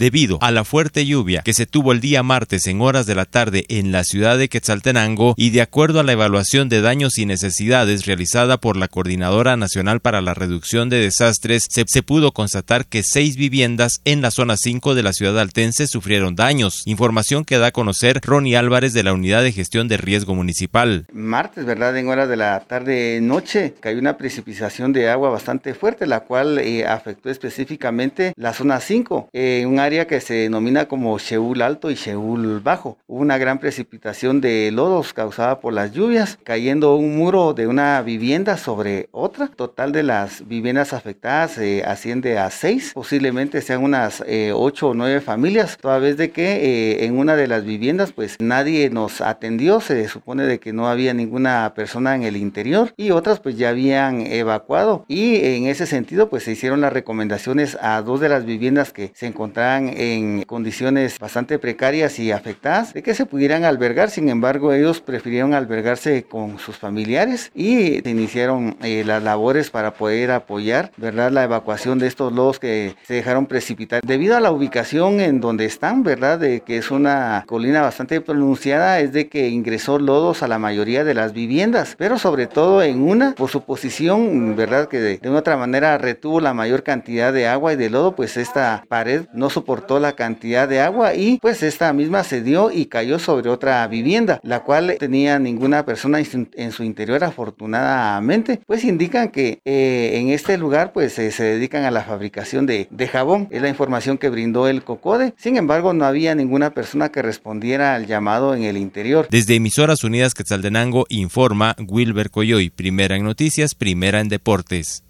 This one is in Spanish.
debido a la fuerte lluvia que se tuvo el día martes en horas de la tarde en la ciudad de Quetzaltenango y de acuerdo a la evaluación de daños y necesidades realizada por la Coordinadora Nacional para la Reducción de Desastres, se, pudo constatar que seis viviendas en la zona 5 de la ciudad altense sufrieron daños. Información que da a conocer Ronnie Álvarez de la Unidad de Gestión de Riesgo Municipal. Martes, ¿verdad? En horas de la tarde-noche cayó una precipitación de agua bastante fuerte, la cual eh, afectó específicamente la zona 5, en un área que se denomina como Sheul Alto y Sheul Bajo. Hubo una gran precipitación de lodos causada por las lluvias, cayendo un muro de una vivienda sobre otra. Total de las viviendas afectadas eh, asciende a 6, posiblemente sean unas 8 eh, o 9 familias, toda vez de que en una de las viviendas pues nadie nos atendió, se supone de que no había ninguna persona en el interior y otras pues ya habían evacuado y en ese sentido pues se hicieron las recomendaciones a dos de las viviendas que se encontraban en condiciones bastante precarias y afectadas de que se pudieran albergar, sin embargo ellos prefirieron albergarse con sus familiares y se iniciaron eh, las labores para poder apoyar, ¿verdad? La evacuación de estos lodos que se dejaron precipitar debido a la ubicación en donde están, ¿verdad? De que es una colina bastante pronunciada, es de que ingresó lodos a la mayoría de las viviendas, pero sobre todo en una, por su posición, ¿verdad? Que de, de una otra manera retuvo la mayor cantidad de agua y de lodo, pues esta pared no la cantidad de agua y pues esta misma se dio y cayó sobre otra vivienda, la cual tenía ninguna persona en su interior afortunadamente, pues indican que eh, en este lugar pues eh, se dedican a la fabricación de, de jabón, es la información que brindó el COCODE, sin embargo no había ninguna persona que respondiera al llamado en el interior. Desde Emisoras Unidas Quetzaltenango informa Wilber Coyoy, primera en noticias, primera en deportes.